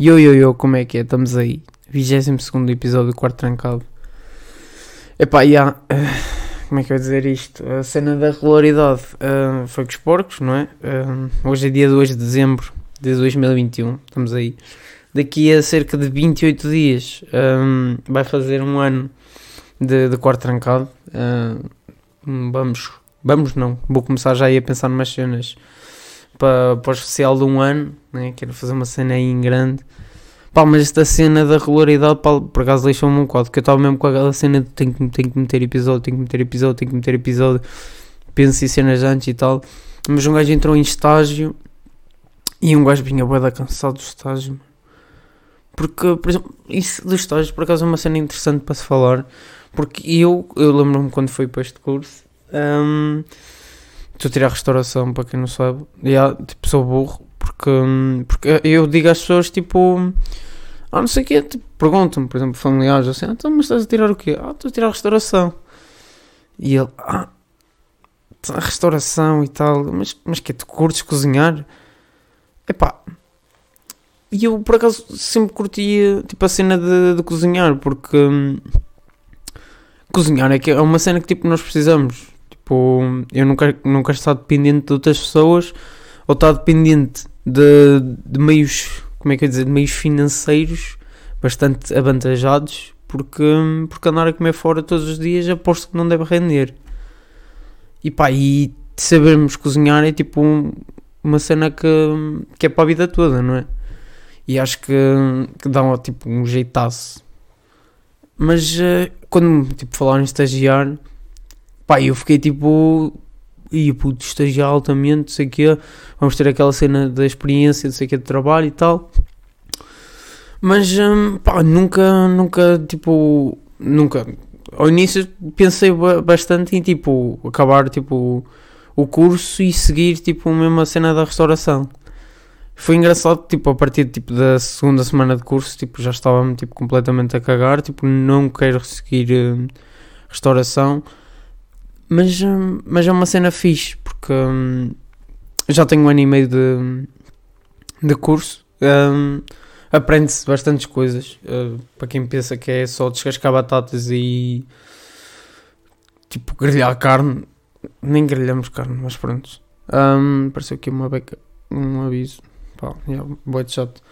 Yo, yo, yo, como é que é? Estamos aí. 22 episódio do Quarto Trancado. Epá, e há. como é que eu ia dizer isto? A cena da regularidade uh, foi com os porcos, não é? Uh, hoje é dia 2 de dezembro de 2021. Estamos aí. Daqui a cerca de 28 dias um, vai fazer um ano de, de Quarto Trancado. Uh, vamos. Vamos, não. Vou começar já aí a pensar numas cenas para, para o especial de um ano, né? quero fazer uma cena aí em grande. Pá, mas esta cena da regularidade, pá, por acaso deixou-me um quadro, que eu estava mesmo com aquela cena de tenho, tenho que meter episódio, tenho que meter episódio, tenho que meter episódio, penso em cenas antes e tal. Mas um gajo entrou em estágio e um gajo vinha bué da cansado do estágio. Porque, por exemplo, isso do estágio, por acaso é uma cena interessante para se falar. Porque eu, eu lembro-me quando fui para este curso, um, A tirar restauração, para quem não sabe. E tipo, sou burro, porque, porque eu digo às pessoas, tipo, ah, não sei o quê, tipo, perguntam-me, por exemplo, familiares, assim, ah, então, mas estás a tirar o quê? Ah, estou a tirar restauração. E ele, ah, restauração e tal, mas, mas que tu curtes cozinhar? Epá, e eu por acaso sempre curtia, tipo, a cena de, de cozinhar, porque hum, cozinhar é que é uma cena que, tipo, nós precisamos Tipo, eu não quero, estar dependente de outras pessoas ou estar dependente de, de meios, como é que eu dizer, de meios financeiros bastante avantajados porque, porque andar a comer fora todos os dias aposto que não deve render. E pá, e sabermos cozinhar é tipo uma cena que, que é para a vida toda, não é? E acho que, que dá tipo um jeitaço. Mas uh, quando tipo, falaram em estagiar, Pá, eu fiquei tipo. E puto, estagiar altamente, sei que Vamos ter aquela cena da experiência, sei que de trabalho e tal. Mas, hum, pá, nunca, nunca, tipo. Nunca. Ao início pensei bastante em, tipo, acabar, tipo, o curso e seguir, tipo, mesmo a cena da restauração. Foi engraçado, tipo, a partir tipo, da segunda semana de curso, tipo, já estava-me, tipo, completamente a cagar, tipo, não quero seguir hum, restauração mas, hum, mas é uma cena fixe, porque hum, já tenho um ano e meio de, de curso. Um, Aprende-se bastantes coisas. Uh, para quem pensa que é só descascar batatas e tipo grelhar carne, nem grelhamos carne, mas pronto. Um, apareceu aqui uma beca, um aviso. Pá, yeah, boa de chato.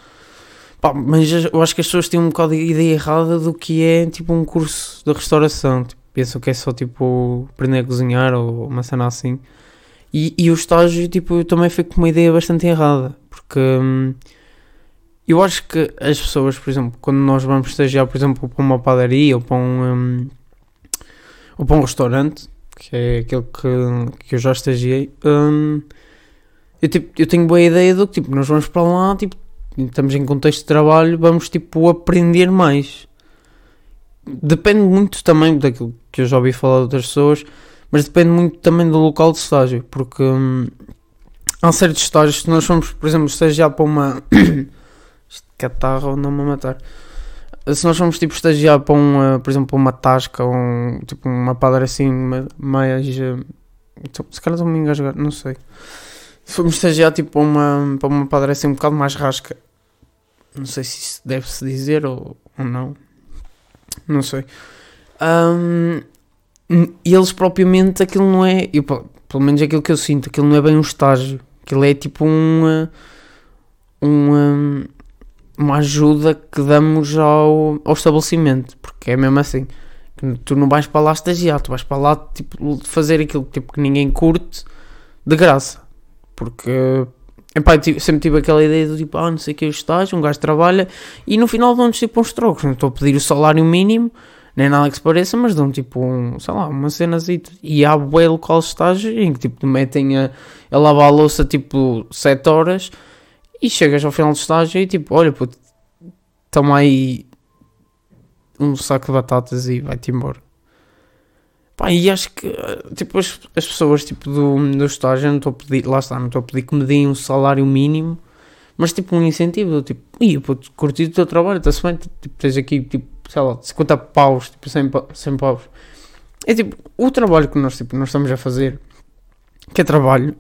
Pá, mas eu acho que as pessoas têm um bocado de ideia errada do que é tipo um curso de restauração. Pensam que é só tipo aprender a cozinhar ou uma cena assim. E, e o estágio, tipo, eu também fico com uma ideia bastante errada, porque hum, eu acho que as pessoas, por exemplo, quando nós vamos estagiar, por exemplo, para uma padaria ou para um, hum, ou para um restaurante, que é aquele que, que eu já estagiei, hum, eu, tipo, eu tenho boa ideia do que tipo, nós vamos para lá, tipo, estamos em contexto de trabalho, vamos tipo aprender mais depende muito também daquilo que eu já ouvi falar de outras pessoas, mas depende muito também do local de estágio, porque hum, há certos estágios, se nós formos, por exemplo, estagiar para uma. Catarro não me matar. Se nós formos tipo estagiar para uma, por exemplo, para uma tasca ou um, tipo uma padaria assim mais. Então, se calhar estou-me a engasgar, não sei. Se formos estagiar tipo para uma, para uma padaria assim um bocado mais rasca, não sei se isso deve-se dizer ou, ou não não sei. Um, e eles propriamente aquilo não é, eu, pelo menos aquilo que eu sinto, aquilo não é bem um estágio, aquilo é tipo um, um, uma ajuda que damos ao, ao estabelecimento, porque é mesmo assim. Tu não vais para lá estagiar, tu vais para lá tipo, fazer aquilo tipo, que ninguém curte de graça. Porque Epá, sempre tive aquela ideia do tipo, ah, não sei o que é o estágio, um gajo trabalha e no final dão-nos tipo uns trocos. Não estou a pedir o salário mínimo, nem nada que se pareça, mas dão tipo, um, sei lá, uma cena assim. E há bué local de estágio em que tipo te metem a, a lavar a louça tipo 7 horas e chegas ao final do estágio e tipo, olha, puto, toma aí um saco de batatas e vai-te embora. Pá, e acho que, tipo, as, as pessoas, tipo, do, do estágio, não estou a pedir, lá está, não estou a pedir que me deem um salário mínimo, mas, tipo, um incentivo, tipo, ia, pô, curti o teu trabalho, está-se bem, tipo, tens aqui, tipo, sei lá, 50 paus, tipo, 100, 100 paus. É, tipo, o trabalho que nós, tipo, nós estamos a fazer, que é trabalho,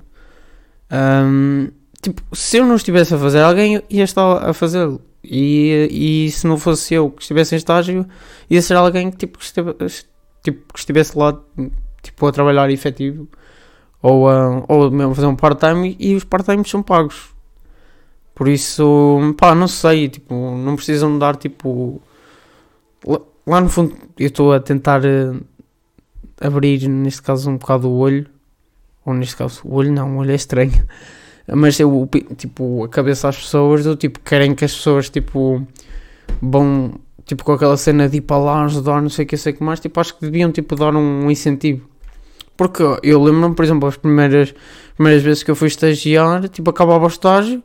um, tipo, se eu não estivesse a fazer, alguém ia estar a fazê-lo. E, e se não fosse eu que estivesse em estágio, ia ser alguém que, tipo, estivesse, tipo, que estivesse lá tipo, a trabalhar efetivo ou, a, ou mesmo fazer um part-time e os part-times são pagos. Por isso, pá, não sei, tipo, não precisam dar tipo. Lá no fundo, eu estou a tentar uh, abrir, neste caso, um bocado o olho. Ou neste caso, o olho não, o olho é estranho. Mas eu, tipo, a cabeça às pessoas do tipo, querem que as pessoas, tipo, vão, tipo, com aquela cena de ir para lá ajudar, não sei o que, sei que mais, tipo, acho que deviam, tipo, dar um, um incentivo. Porque eu lembro-me, por exemplo, as primeiras, primeiras vezes que eu fui estagiar, tipo, acabava o estágio,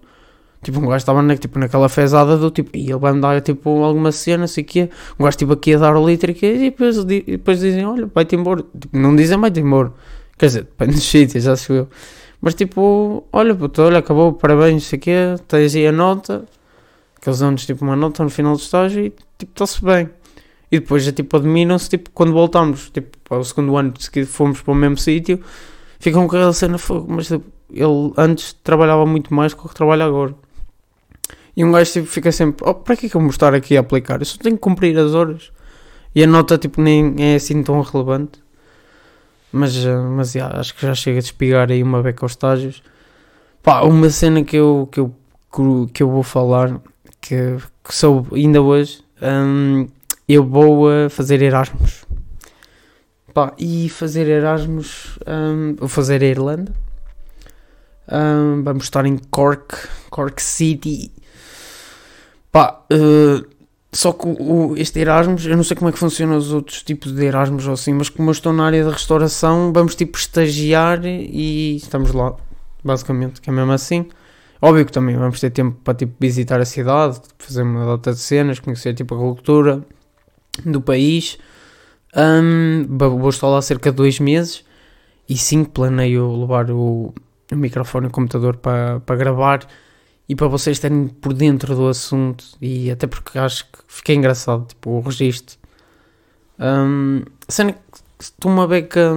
tipo, um gajo estava na, tipo, naquela fezada do tipo, e ele vai me dar, tipo, alguma cena, sei o que, um gajo, tipo, aqui a dar o litro e depois, e depois dizem, olha, vai-te embora. Tipo, não dizem vai-te embora. Quer dizer, depende dos sítios, acho eu. Mas tipo, olha, puto, olha, acabou, parabéns, sei o quê, tens aí a nota, aqueles anos tipo uma nota no final do estágio e tipo, está-se bem. E depois já tipo admiram-se, tipo, quando voltamos, tipo, ao segundo ano que fomos para o mesmo sítio, ficam com aquela cena, mas tipo, ele antes trabalhava muito mais do que trabalha agora. E um gajo tipo, fica sempre, oh, para que é que eu vou estar aqui a aplicar? Eu só tenho que cumprir as horas. E a nota tipo nem é assim tão relevante. Mas, eh, mas acho que já chega de espigar aí uma beca aos estágios. Pá, uma cena que eu, que eu, que eu vou falar, que, que sou ainda hoje, um, eu vou uh, fazer Erasmus. Pá, e fazer Erasmus, um, vou fazer a Irlanda. Um, vamos estar em Cork, Cork City. Pá, uh, só que o, este Erasmus, eu não sei como é que funcionam os outros tipos de Erasmus ou assim, mas como eu estou na área da restauração, vamos tipo estagiar e estamos lá, basicamente, que é mesmo assim. Óbvio que também vamos ter tempo para tipo visitar a cidade, fazer uma data de cenas, conhecer tipo a cultura do país. Um, vou estar lá cerca de dois meses e sim planeio levar o, o microfone e o computador para, para gravar e para vocês estarem por dentro do assunto e até porque acho que fiquei engraçado, tipo, o registro. Um, sendo que estou uma beca,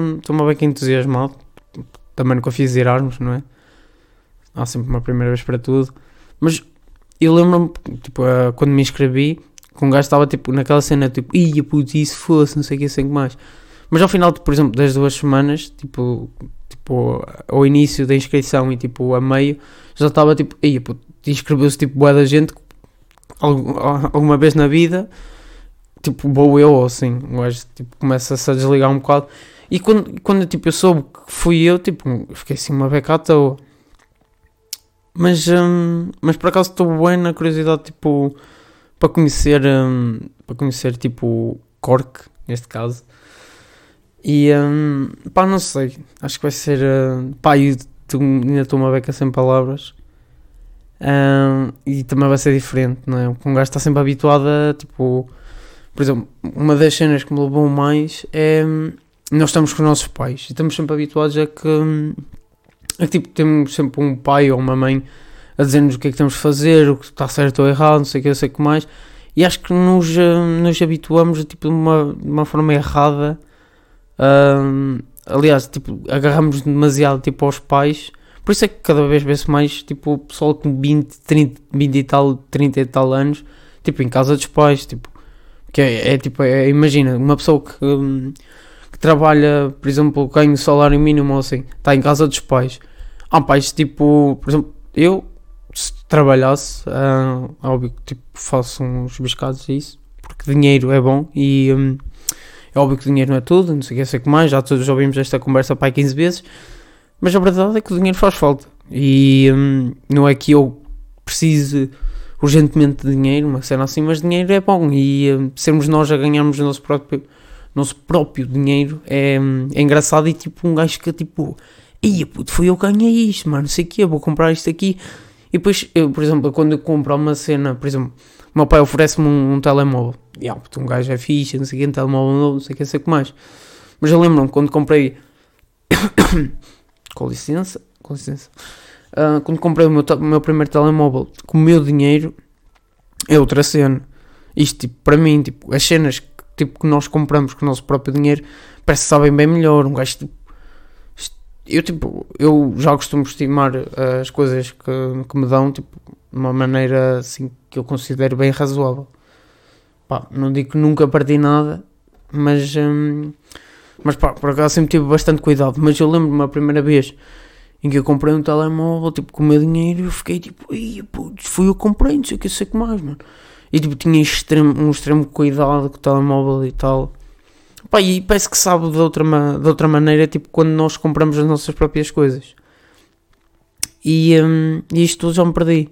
beca entusiasmado, também nunca fiz Erasmus, não é? Há sempre uma primeira vez para tudo, mas eu lembro-me, tipo, quando me inscrevi, que um gajo estava, tipo, naquela cena, tipo, ia putz, e se fosse, não sei o que, sei o que mais. Mas ao final, por exemplo, das duas semanas, tipo, tipo, ao início da inscrição e tipo a meio, já estava tipo, aí, inscreveu-se tipo boa da gente alguma vez na vida, tipo, vou eu ou assim, o gajo tipo, começa-se a desligar um bocado. E quando, quando tipo, eu soube que fui eu, tipo, fiquei assim uma beca à toa. Mas, hum, mas por acaso estou bem na curiosidade, tipo, para conhecer, hum, para conhecer, tipo, Cork, neste caso. E um, pá, não sei. Acho que vai ser. Uh, pá, eu ainda estou uma beca sem palavras. Um, e também vai ser diferente, não é? Um gajo está sempre habituado a tipo. Por exemplo, uma das cenas que me levou mais é. Nós estamos com os nossos pais e estamos sempre habituados a que. A que tipo, temos sempre um pai ou uma mãe a dizer-nos o que é que temos de fazer, o que está certo ou errado, não sei o que, não sei o que mais. E acho que nos, nos habituamos tipo, de, uma, de uma forma errada um, aliás, tipo, agarramos demasiado tipo, aos pais. Por isso é que cada vez vê-se mais tipo, pessoal com 20, 30, 20 e tal, 30 e tal anos, tipo, em casa dos pais, tipo, que é, é tipo, é, imagina, uma pessoa que, um, que trabalha, por exemplo, ganha um salário mínimo ou assim, está em casa dos pais. Há pais, tipo, por exemplo, eu, se trabalhasse, uh, óbvio que tipo, faço uns biscados a isso, porque dinheiro é bom e... Um, é óbvio que dinheiro não é tudo, não sei o que, sei que mais, já todos ouvimos esta conversa para 15 vezes, mas a verdade é que o dinheiro faz falta. E hum, não é que eu precise urgentemente de dinheiro, uma cena assim, mas dinheiro é bom e hum, sermos nós a ganharmos o nosso próprio, nosso próprio dinheiro é, é engraçado e tipo um gajo que tipo, ia puto, foi eu que ganhei isto, mano, não sei o que, vou comprar isto aqui. E depois, eu, por exemplo, quando eu compro uma cena, por exemplo, meu pai oferece-me um, um telemóvel yeah, um gajo é fixe, não sei o que, um telemóvel novo, não sei o que, sei o que mais. Mas eu lembro-me quando comprei. com licença, com licença. Uh, quando comprei o meu, o meu primeiro telemóvel com o meu dinheiro, é outra cena. Isto, tipo, para mim, tipo, as cenas tipo, que nós compramos com o nosso próprio dinheiro, parece que sabem bem melhor. Um gajo, tipo, eu tipo, eu já costumo estimar uh, as coisas que, que me dão, tipo, de uma maneira assim que eu considero bem razoável. Pá, não digo que nunca perdi nada, mas, um, mas pá, por acaso sempre tive bastante cuidado. Mas eu lembro-me a primeira vez em que eu comprei um telemóvel, tipo, com o meu dinheiro, eu fiquei tipo, putz, fui eu que comprei, não sei o que, sei que mais, mano. E tipo, tinha extremo, um extremo cuidado com o telemóvel e tal. Pá, e parece que sabe de outra, de outra maneira, tipo, quando nós compramos as nossas próprias coisas. E, um, e isto tudo já me perdi.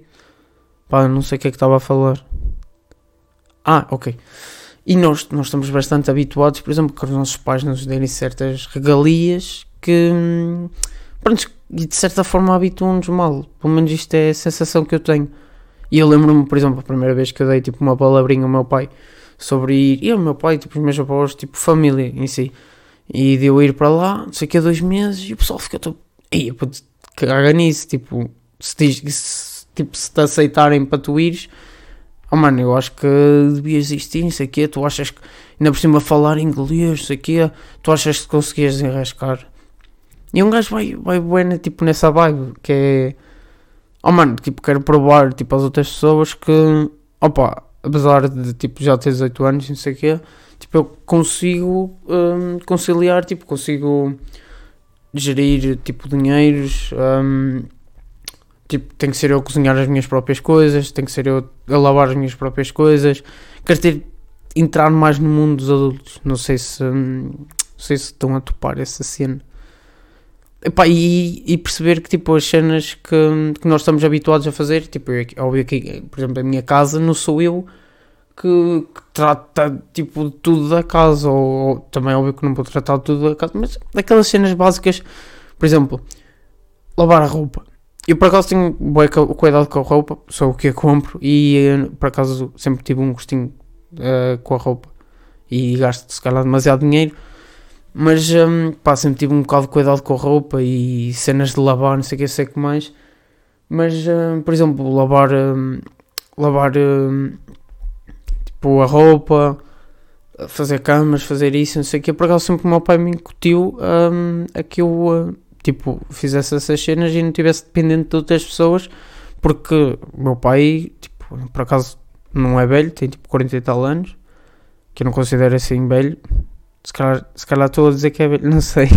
Pá, não sei o que é que estava a falar. Ah, ok. E nós, nós estamos bastante habituados, por exemplo, que os nossos pais nos derem certas regalias que, hum, pronto, de certa forma habituam-nos mal. Pelo menos isto é a sensação que eu tenho. E eu lembro-me, por exemplo, a primeira vez que eu dei tipo uma palavrinha ao meu pai sobre ir, e ao meu pai, tipo, os meus avós, tipo, família em si. E de eu ir para lá, não sei que, há dois meses, e o pessoal fica todo, ei, puto, caga nisso, tipo, se, diz, se, tipo, se te aceitarem para tu ires, oh mano, eu acho que devias existir, não sei o tu achas que, ainda por cima falar inglês, não sei o tu achas que conseguias enrascar. E um gajo vai, vai bueno, tipo, nessa vibe, que é, oh mano, tipo, quero provar, tipo, às outras pessoas que, opa, apesar de tipo já ter 18 anos, não sei o quê, tipo eu consigo um, conciliar, tipo consigo gerir tipo dinheiros, um, tipo tem que ser eu a cozinhar as minhas próprias coisas, tem que ser eu a lavar as minhas próprias coisas, quero ter entrar mais no mundo dos adultos, não sei se hum, não sei se estão a topar essa cena. Epá, e, e, perceber que tipo as cenas que, que nós estamos habituados a fazer, tipo, eu, óbvio que, por exemplo, a minha casa não sou eu que, que trata tipo tudo da casa, ou, ou, também óbvio que não vou tratar tudo da casa, mas daquelas cenas básicas, por exemplo, lavar a roupa. Eu por acaso tenho bem cuidado com a roupa, sou o que a compro e por acaso sempre tive um gostinho uh, com a roupa e gasto se calhar demasiado dinheiro mas um, pá, sempre tive um bocado de cuidado com a roupa e cenas de lavar, não sei o que, sei que mais. Mas, um, por exemplo, lavar, um, lavar hum, tipo a roupa, fazer camas, fazer isso, não sei o que. Por acaso sempre o meu pai me incutiu hum, a que eu uh, tipo, fizesse essas cenas e não estivesse dependente de outras pessoas, porque o meu pai, tipo, por acaso não é velho, tem tipo 40 e tal anos, que eu não considero assim velho se calhar, se calhar estou a dizer que é velho, não sei.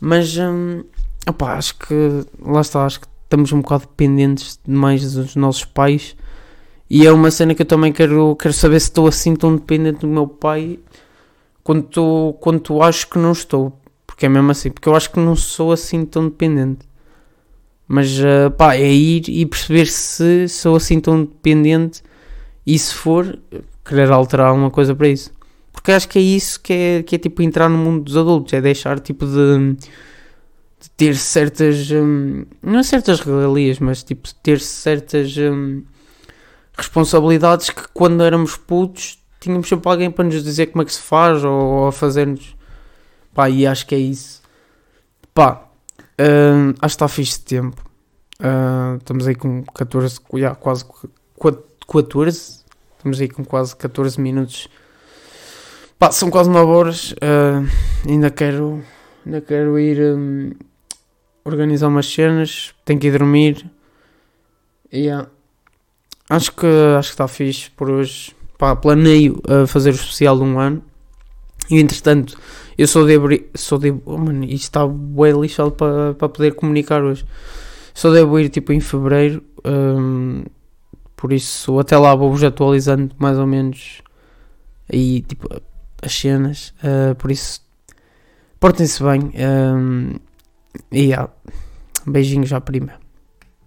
Mas, hum, opa, acho que, lá está, acho que estamos um bocado dependentes demais dos nossos pais. E é uma cena que eu também quero, quero saber se estou assim tão dependente do meu pai quanto, quanto acho que não estou. Porque é mesmo assim, porque eu acho que não sou assim tão dependente. Mas uh, pá, é ir e perceber se sou assim tão dependente e se for, querer alterar alguma coisa para isso. Porque acho que é isso que é, que é tipo entrar no mundo dos adultos, é deixar tipo de, de ter certas, hum, não é certas regalias, mas tipo ter certas hum, responsabilidades que quando éramos putos tínhamos sempre alguém para nos dizer como é que se faz ou, ou a fazer-nos. Pá, e acho que é isso. Pá, hum, acho que está fixe de tempo. Uh, estamos aí com 14, quase 14. Estamos aí com quase 14 minutos Pá, são quase 9 horas. Uh, ainda quero. Ainda quero ir um, organizar umas cenas. Tenho que ir dormir. Yeah. Acho que acho que está fixe por hoje. Pá, planeio uh, fazer o especial de um ano. E entretanto, eu sou de abrir. Sou de. Oh, mano, isto está bem lixado para pa poder comunicar hoje. Só devo ir tipo em fevereiro. Um, por isso, até lá vou-vos atualizando mais ou menos. Aí, tipo, as cenas, uh, por isso portem-se bem um, e yeah, beijinhos à prima.